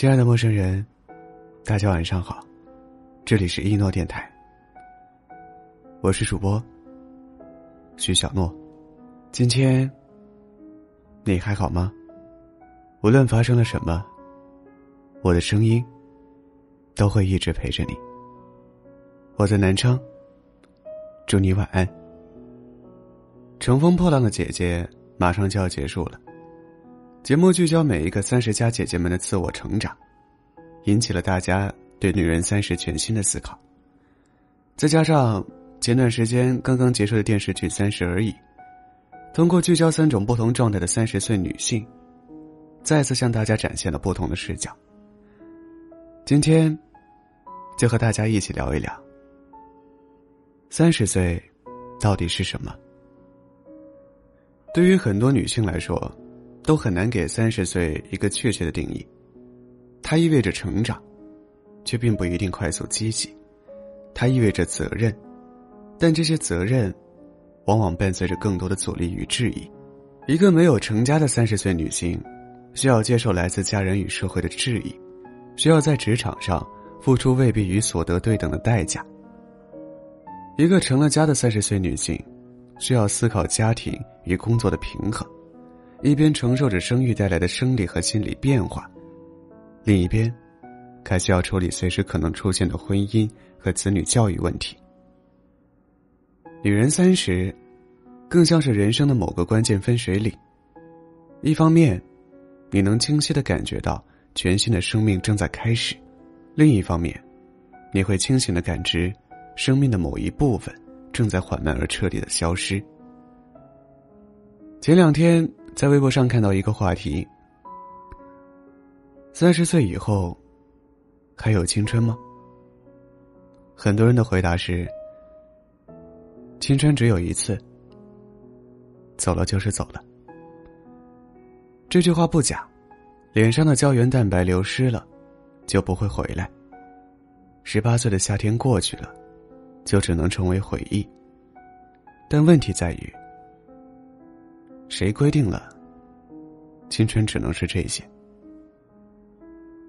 亲爱的陌生人，大家晚上好，这里是一诺电台，我是主播徐小诺。今天你还好吗？无论发生了什么，我的声音都会一直陪着你。我在南昌，祝你晚安。乘风破浪的姐姐马上就要结束了。节目聚焦每一个三十加姐姐们的自我成长，引起了大家对女人三十全新的思考。再加上前段时间刚刚结束的电视剧《三十而已》，通过聚焦三种不同状态的三十岁女性，再次向大家展现了不同的视角。今天，就和大家一起聊一聊三十岁到底是什么。对于很多女性来说。都很难给三十岁一个确切的定义，它意味着成长，却并不一定快速积极；它意味着责任，但这些责任，往往伴随着更多的阻力与质疑。一个没有成家的三十岁女性，需要接受来自家人与社会的质疑，需要在职场上付出未必与所得对等的代价。一个成了家的三十岁女性，需要思考家庭与工作的平衡。一边承受着生育带来的生理和心理变化，另一边，还需要处理随时可能出现的婚姻和子女教育问题。女人三十，更像是人生的某个关键分水岭。一方面，你能清晰的感觉到全新的生命正在开始；另一方面，你会清醒的感知，生命的某一部分正在缓慢而彻底的消失。前两天。在微博上看到一个话题：三十岁以后还有青春吗？很多人的回答是：青春只有一次，走了就是走了。这句话不假，脸上的胶原蛋白流失了，就不会回来。十八岁的夏天过去了，就只能成为回忆。但问题在于。谁规定了？青春只能是这些。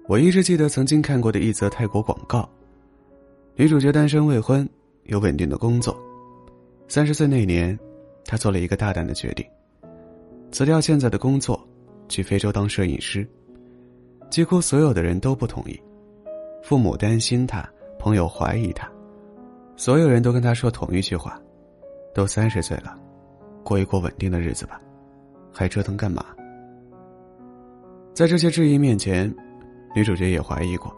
我一直记得曾经看过的一则泰国广告，女主角单身未婚，有稳定的工作。三十岁那年，她做了一个大胆的决定，辞掉现在的工作，去非洲当摄影师。几乎所有的人都不同意，父母担心她，朋友怀疑她，所有人都跟她说同一句话：“都三十岁了，过一过稳定的日子吧。”还折腾干嘛？在这些质疑面前，女主角也怀疑过，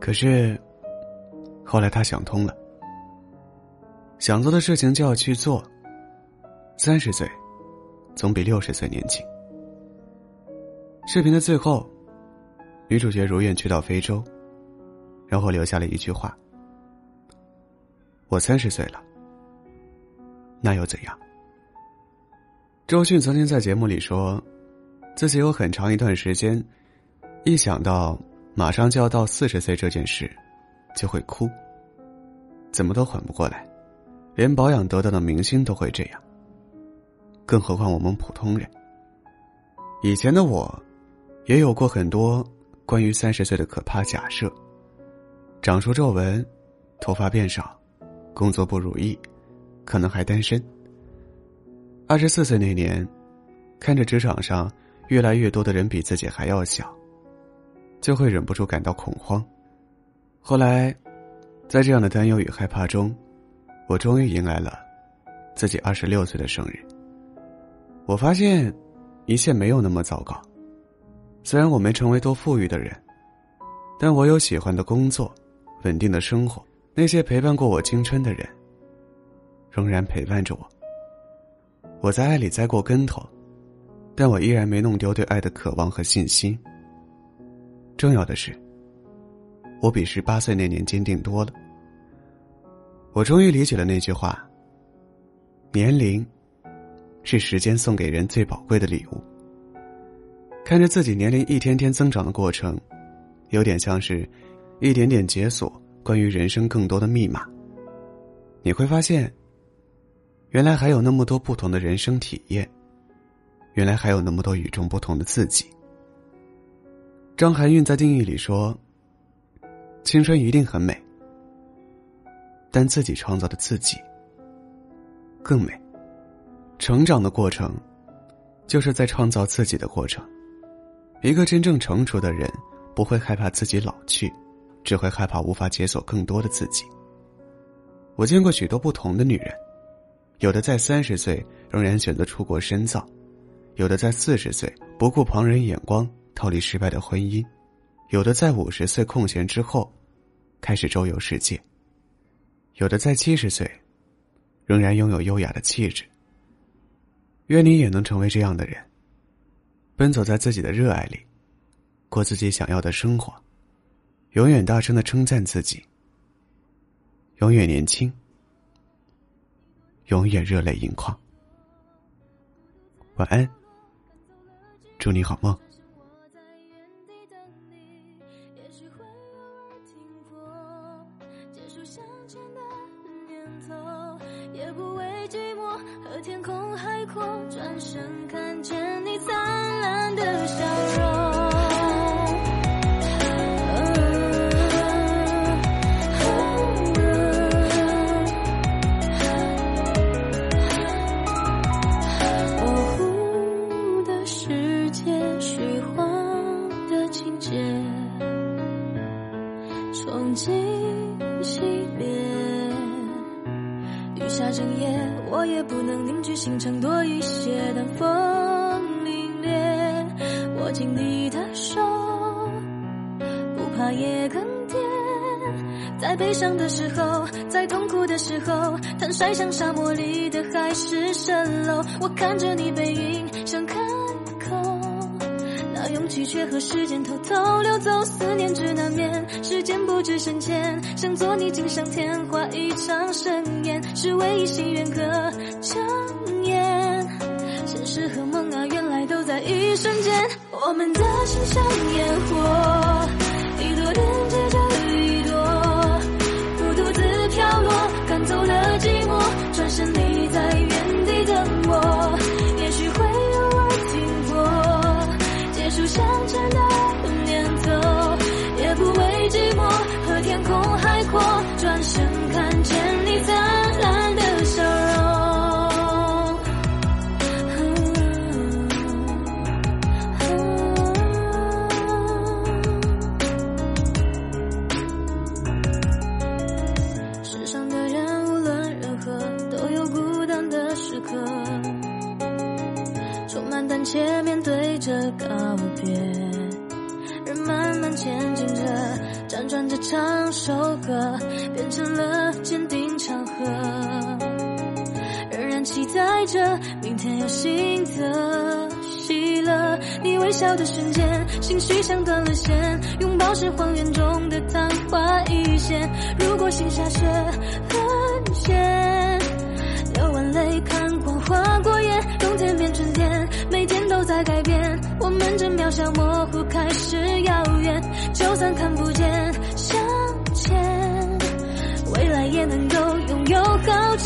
可是后来她想通了，想做的事情就要去做。三十岁，总比六十岁年轻。视频的最后，女主角如愿去到非洲，然后留下了一句话：“我三十岁了，那又怎样？”周迅曾经在节目里说，自己有很长一段时间，一想到马上就要到四十岁这件事，就会哭。怎么都缓不过来，连保养得当的明星都会这样，更何况我们普通人。以前的我，也有过很多关于三十岁的可怕假设：长出皱纹，头发变少，工作不如意，可能还单身。二十四岁那年，看着职场上越来越多的人比自己还要小，就会忍不住感到恐慌。后来，在这样的担忧与害怕中，我终于迎来了自己二十六岁的生日。我发现，一切没有那么糟糕。虽然我没成为多富裕的人，但我有喜欢的工作，稳定的生活。那些陪伴过我青春的人，仍然陪伴着我。我在爱里栽过跟头，但我依然没弄丢对爱的渴望和信心。重要的是，我比十八岁那年坚定多了。我终于理解了那句话：年龄是时间送给人最宝贵的礼物。看着自己年龄一天天增长的过程，有点像是一点点解锁关于人生更多的密码。你会发现。原来还有那么多不同的人生体验，原来还有那么多与众不同的自己。张含韵在定义里说：“青春一定很美，但自己创造的自己更美。成长的过程，就是在创造自己的过程。一个真正成熟的人，不会害怕自己老去，只会害怕无法解锁更多的自己。我见过许多不同的女人，有的在三十岁仍然选择出国深造，有的在四十岁不顾旁人眼光。”逃离失败的婚姻，有的在五十岁空闲之后，开始周游世界；有的在七十岁，仍然拥有优雅的气质。愿你也能成为这样的人，奔走在自己的热爱里，过自己想要的生活，永远大声的称赞自己，永远年轻，永远热泪盈眶。晚安，祝你好梦。天空海阔，转身看见你灿烂的笑容。也不能凝聚星辰多一些。的风凛冽，握紧你的手，不怕夜更迭。在悲伤的时候，在痛苦的时候，坦率像沙漠里的海市蜃楼。我看着你背影，想。却和时间偷偷溜走，思念只难免。时间不知深浅，想做你锦上添花一场盛宴，是唯一心愿可成言。现实和梦啊，原来都在一瞬间。我们的心像烟火，一朵连对着告别，人慢慢前进着，辗转着唱首歌，变成了坚定长河。仍然期待着明天有新的喜乐。你微笑的瞬间，心绪像断了线，拥抱是荒原中的昙花一现。如果心下雪很咸，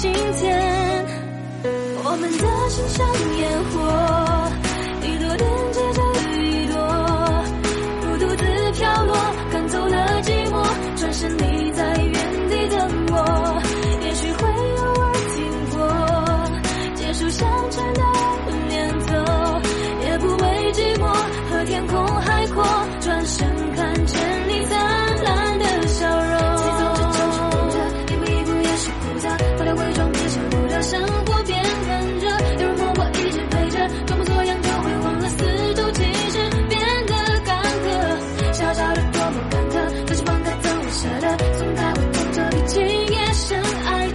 今天。我们的心像烟火，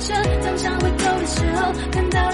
这当想回头的时候看到